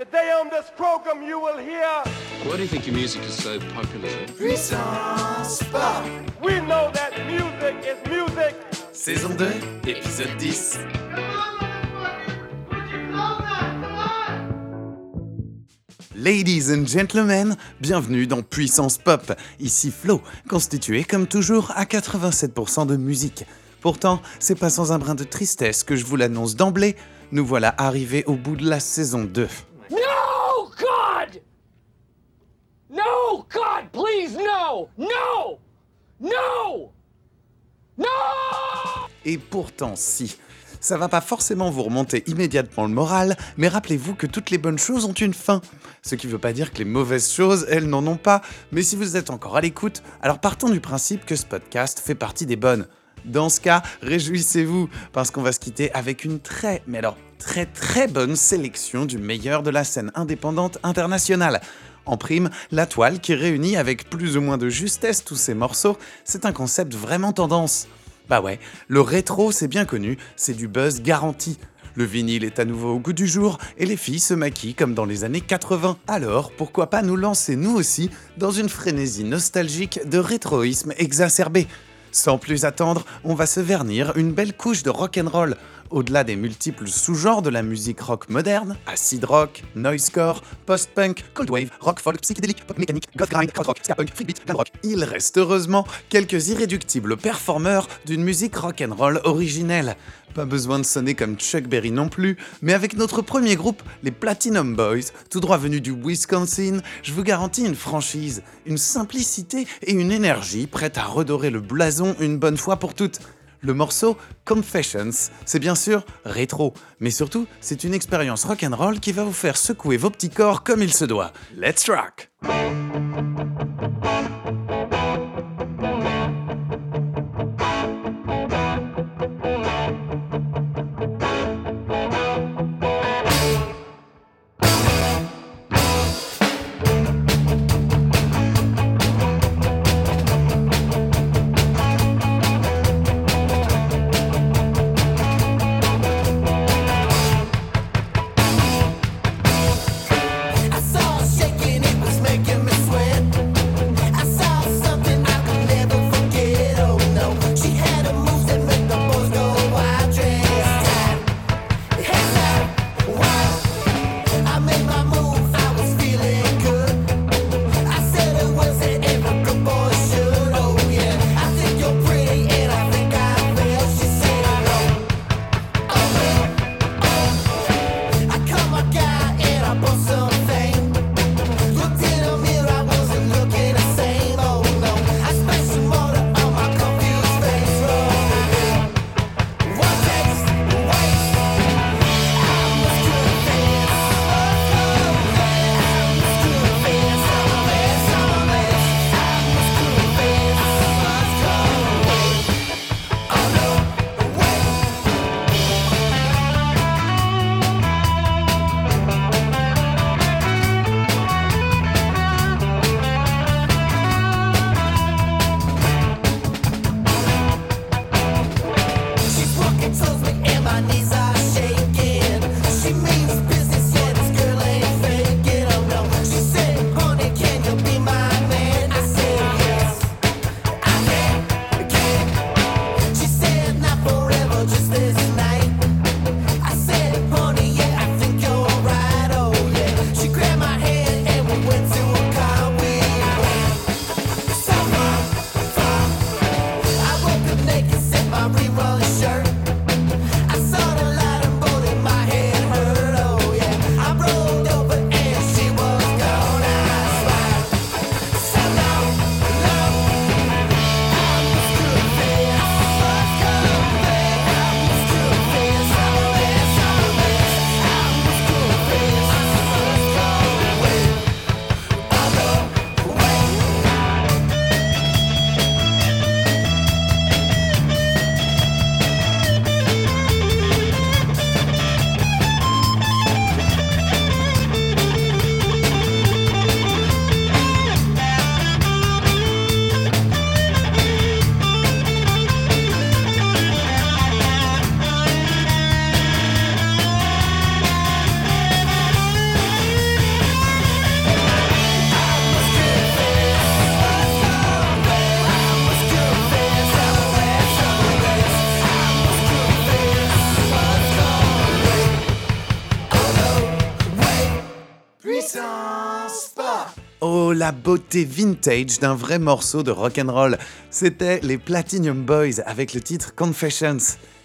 Today on this program you will hear Why do you think your music is so popular? Puissance Pop we know that music is music. Saison 2, épisode 10 Ladies and gentlemen, bienvenue dans Puissance Pop. Ici Flo, constitué comme toujours à 87% de musique. Pourtant, c'est pas sans un brin de tristesse que je vous l'annonce d'emblée, nous voilà arrivés au bout de la saison 2. No, God! No, God, please, no! No! No! No! Et pourtant, si. Ça va pas forcément vous remonter immédiatement le moral, mais rappelez-vous que toutes les bonnes choses ont une fin. Ce qui veut pas dire que les mauvaises choses, elles n'en ont pas, mais si vous êtes encore à l'écoute, alors partons du principe que ce podcast fait partie des bonnes. Dans ce cas, réjouissez-vous, parce qu'on va se quitter avec une très, mais alors très très bonne sélection du meilleur de la scène indépendante internationale. En prime, la toile qui réunit avec plus ou moins de justesse tous ces morceaux, c'est un concept vraiment tendance. Bah ouais, le rétro c'est bien connu, c'est du buzz garanti. Le vinyle est à nouveau au goût du jour et les filles se maquillent comme dans les années 80. Alors, pourquoi pas nous lancer nous aussi dans une frénésie nostalgique de rétroïsme exacerbé? Sans plus attendre, on va se vernir une belle couche de rock'n'roll. Au-delà des multiples sous-genres de la musique rock moderne, acid rock, noisecore, post-punk, cold wave, rock folk, psychédélique, pop mécanique, goth grind, krautrock, ska punk, freakbeat, glam rock. Il reste heureusement quelques irréductibles performeurs d'une musique rock'n'roll originelle. Pas besoin de sonner comme Chuck Berry non plus, mais avec notre premier groupe, les Platinum Boys, tout droit venus du Wisconsin, je vous garantis une franchise, une simplicité et une énergie prête à redorer le blason une bonne fois pour toutes. Le morceau Confessions, c'est bien sûr rétro, mais surtout, c'est une expérience rock'n'roll qui va vous faire secouer vos petits corps comme il se doit. Let's rock! Beauté vintage d'un vrai morceau de rock'n'roll. C'était les Platinum Boys avec le titre Confessions.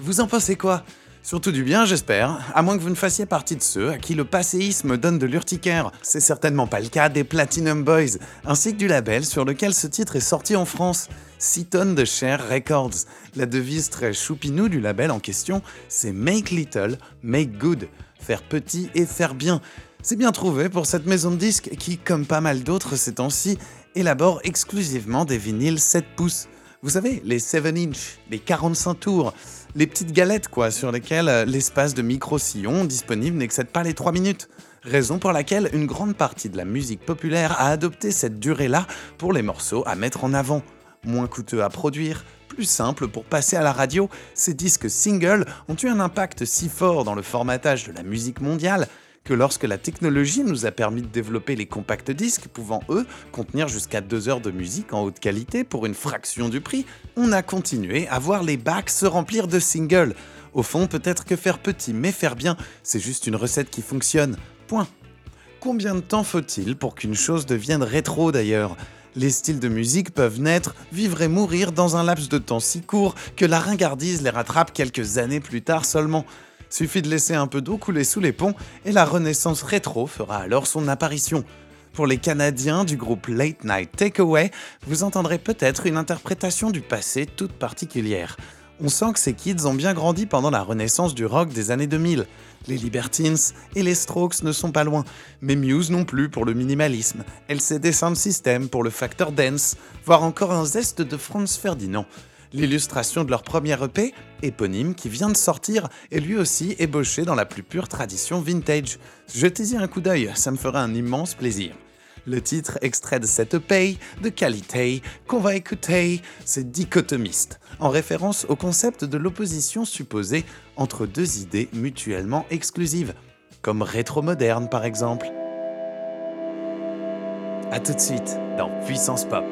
Vous en pensez quoi? Surtout du bien, j'espère, à moins que vous ne fassiez partie de ceux à qui le passéisme donne de l'urticaire. C'est certainement pas le cas des Platinum Boys, ainsi que du label sur lequel ce titre est sorti en France, 6 tonnes de Share Records. La devise très choupinou du label en question, c'est Make Little, Make Good, faire petit et faire bien. C'est bien trouvé pour cette maison de disques qui, comme pas mal d'autres ces temps-ci, élabore exclusivement des vinyles 7 pouces. Vous savez, les 7 inch, les 45 tours, les petites galettes quoi, sur lesquelles euh, l'espace de micro-sillon disponible n'excède pas les 3 minutes. Raison pour laquelle une grande partie de la musique populaire a adopté cette durée-là pour les morceaux à mettre en avant. Moins coûteux à produire, plus simple pour passer à la radio, ces disques singles ont eu un impact si fort dans le formatage de la musique mondiale que lorsque la technologie nous a permis de développer les compacts disques pouvant eux contenir jusqu'à deux heures de musique en haute qualité pour une fraction du prix, on a continué à voir les bacs se remplir de singles. Au fond, peut-être que faire petit mais faire bien, c'est juste une recette qui fonctionne. Point. Combien de temps faut-il pour qu'une chose devienne rétro d'ailleurs? Les styles de musique peuvent naître, vivre et mourir dans un laps de temps si court que la ringardise les rattrape quelques années plus tard seulement. Suffit de laisser un peu d'eau couler sous les ponts et la renaissance rétro fera alors son apparition. Pour les Canadiens du groupe Late Night Takeaway, vous entendrez peut-être une interprétation du passé toute particulière. On sent que ces kids ont bien grandi pendant la renaissance du rock des années 2000. Les Libertines et les Strokes ne sont pas loin, mais Muse non plus pour le minimalisme, LCD Sound System pour le facteur dance, voire encore un zeste de Franz Ferdinand. L'illustration de leur premier EP, éponyme, qui vient de sortir, est lui aussi ébauché dans la plus pure tradition vintage. Jetez-y un coup d'œil, ça me fera un immense plaisir. Le titre extrait de cette EP de qualité qu'on va écouter, c'est dichotomiste, en référence au concept de l'opposition supposée entre deux idées mutuellement exclusives, comme rétro-moderne par exemple. A tout de suite dans Puissance Pop.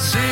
see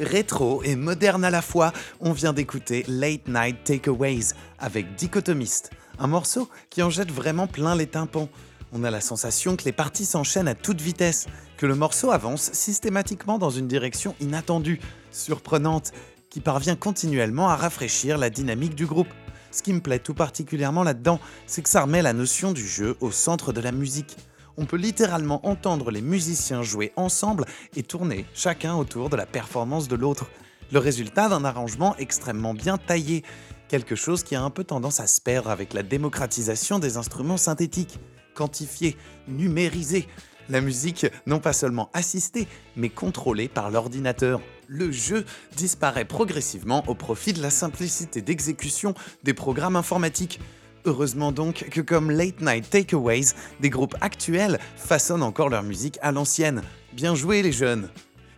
Rétro et moderne à la fois, on vient d'écouter Late Night Takeaways avec Dichotomiste, un morceau qui en jette vraiment plein les tympans. On a la sensation que les parties s'enchaînent à toute vitesse, que le morceau avance systématiquement dans une direction inattendue, surprenante, qui parvient continuellement à rafraîchir la dynamique du groupe. Ce qui me plaît tout particulièrement là-dedans, c'est que ça remet la notion du jeu au centre de la musique. On peut littéralement entendre les musiciens jouer ensemble et tourner chacun autour de la performance de l'autre. Le résultat d'un arrangement extrêmement bien taillé, quelque chose qui a un peu tendance à se perdre avec la démocratisation des instruments synthétiques, quantifiés, numérisés. La musique non pas seulement assistée, mais contrôlée par l'ordinateur. Le jeu disparaît progressivement au profit de la simplicité d'exécution des programmes informatiques. Heureusement donc que comme Late Night Takeaways, des groupes actuels façonnent encore leur musique à l'ancienne. Bien joué les jeunes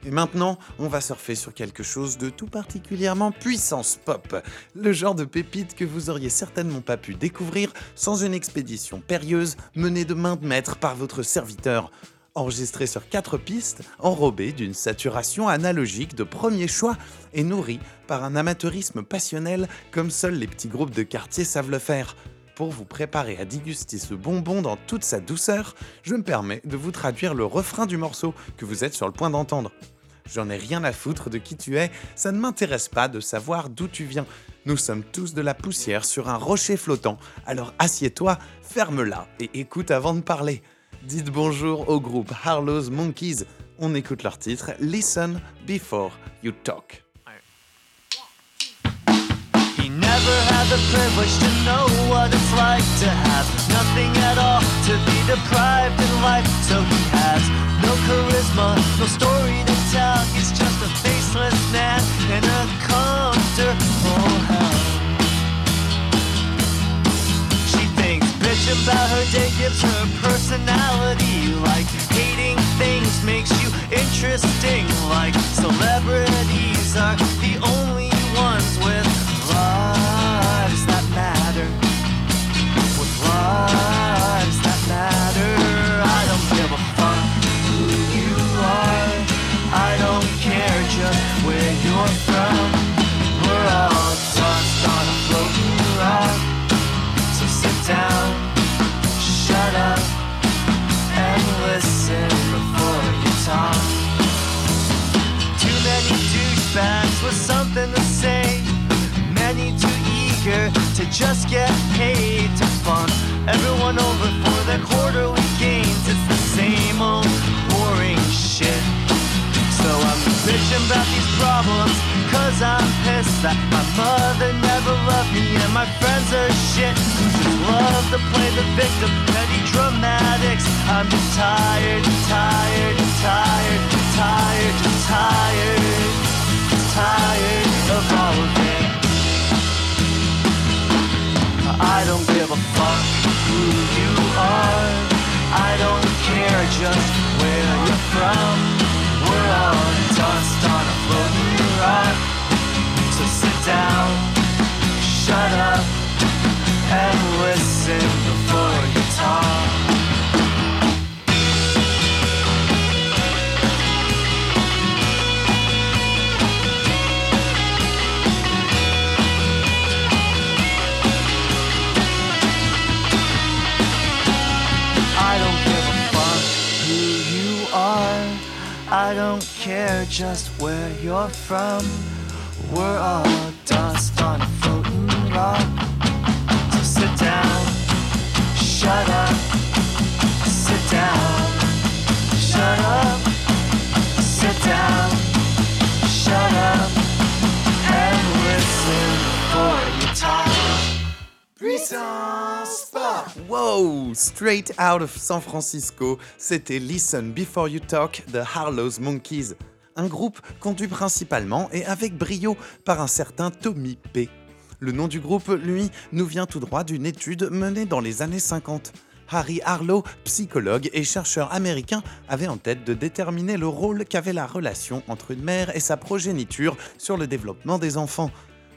Et maintenant, on va surfer sur quelque chose de tout particulièrement puissance pop. Le genre de pépite que vous auriez certainement pas pu découvrir sans une expédition périlleuse menée de main de maître par votre serviteur. Enregistré sur quatre pistes, enrobé d'une saturation analogique de premier choix et nourri par un amateurisme passionnel comme seuls les petits groupes de quartier savent le faire. Pour vous préparer à déguster ce bonbon dans toute sa douceur, je me permets de vous traduire le refrain du morceau que vous êtes sur le point d'entendre. J'en ai rien à foutre de qui tu es, ça ne m'intéresse pas de savoir d'où tu viens. Nous sommes tous de la poussière sur un rocher flottant, alors assieds-toi, ferme-la et écoute avant de parler. Dites bonjour au groupe Harlow's Monkeys. On écoute leur titre Listen Before You Talk. Never had the privilege to know what it's like to have nothing at all, to be deprived in life. So he has no charisma, no story to tell. He's just a faceless man in a comfortable hell. She thinks bitch about her day gives her personality. Just get paid to fun everyone over for their quarterly gains. It's the same old boring shit. So I'm bitching about these problems Cause I'm pissed that my mother never loved me And my friends are shit just love to play the victim Petty dramatics I'm just tired, tired, tired, tired, tired Tired of all of it I don't give a fuck who you are. I don't care just where you're from. Just where you're from. We're all dust on a floating rock. So sit down, shut up, sit down, shut up, sit down, shut up, and listen for your talk. Puissance! Wow! Straight out of San Francisco, c'était Listen Before You Talk de Harlow's Monkeys, un groupe conduit principalement et avec brio par un certain Tommy P. Le nom du groupe, lui, nous vient tout droit d'une étude menée dans les années 50. Harry Harlow, psychologue et chercheur américain, avait en tête de déterminer le rôle qu'avait la relation entre une mère et sa progéniture sur le développement des enfants.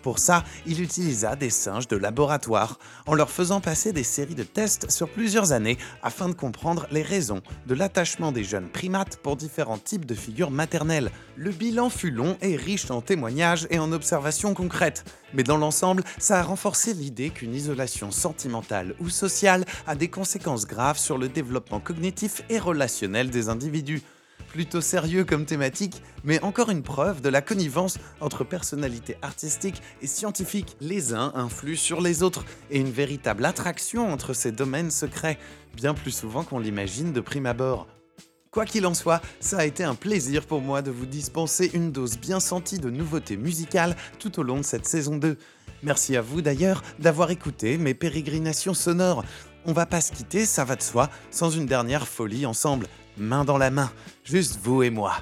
Pour ça, il utilisa des singes de laboratoire, en leur faisant passer des séries de tests sur plusieurs années afin de comprendre les raisons de l'attachement des jeunes primates pour différents types de figures maternelles. Le bilan fut long et riche en témoignages et en observations concrètes, mais dans l'ensemble, ça a renforcé l'idée qu'une isolation sentimentale ou sociale a des conséquences graves sur le développement cognitif et relationnel des individus plutôt sérieux comme thématique, mais encore une preuve de la connivence entre personnalités artistiques et scientifiques. Les uns influent sur les autres, et une véritable attraction entre ces domaines secrets, bien plus souvent qu'on l'imagine de prime abord. Quoi qu'il en soit, ça a été un plaisir pour moi de vous dispenser une dose bien sentie de nouveautés musicales tout au long de cette saison 2. Merci à vous d'ailleurs d'avoir écouté mes pérégrinations sonores. On va pas se quitter, ça va de soi, sans une dernière folie ensemble, main dans la main, juste vous et moi.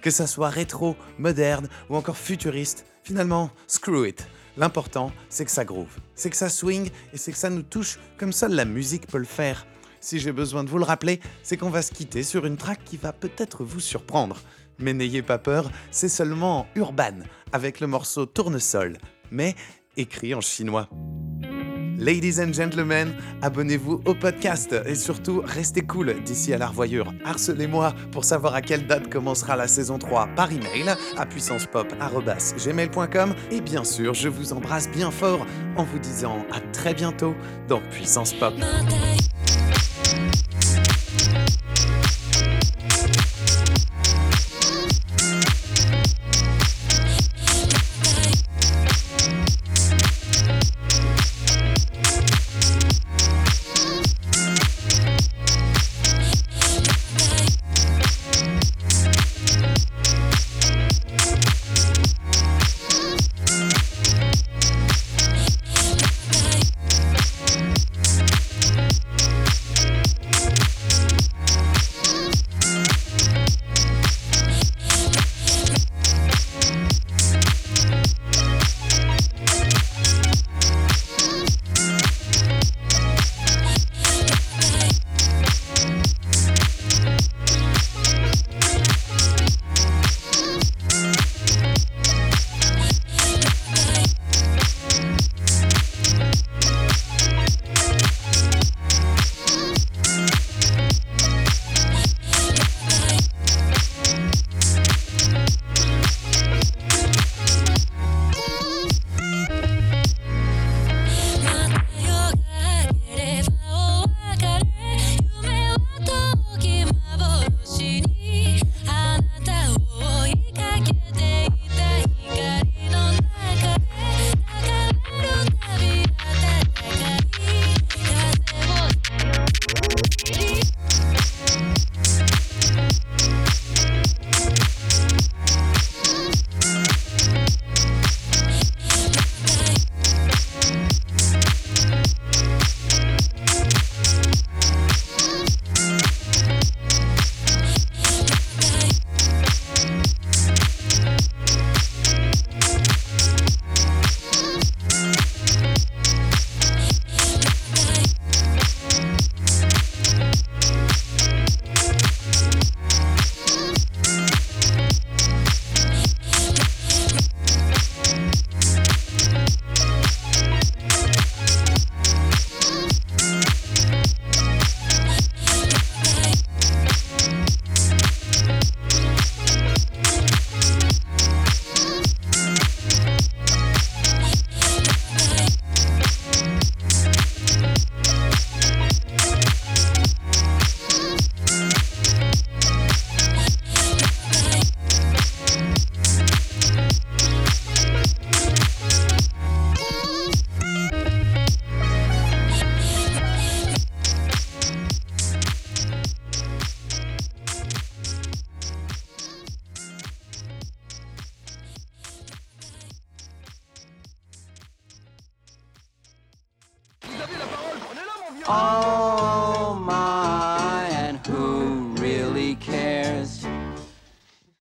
Que ça soit rétro, moderne ou encore futuriste, finalement, screw it. L'important, c'est que ça groove, c'est que ça swing et c'est que ça nous touche comme seule la musique peut le faire. Si j'ai besoin de vous le rappeler, c'est qu'on va se quitter sur une track qui va peut-être vous surprendre. Mais n'ayez pas peur, c'est seulement Urban, avec le morceau Tournesol, mais écrit en chinois. Ladies and gentlemen, abonnez-vous au podcast et surtout restez cool d'ici à la revoyure. Harcelez-moi pour savoir à quelle date commencera la saison 3 par email à puissancepop.gmail.com et bien sûr, je vous embrasse bien fort en vous disant à très bientôt dans Puissance Pop.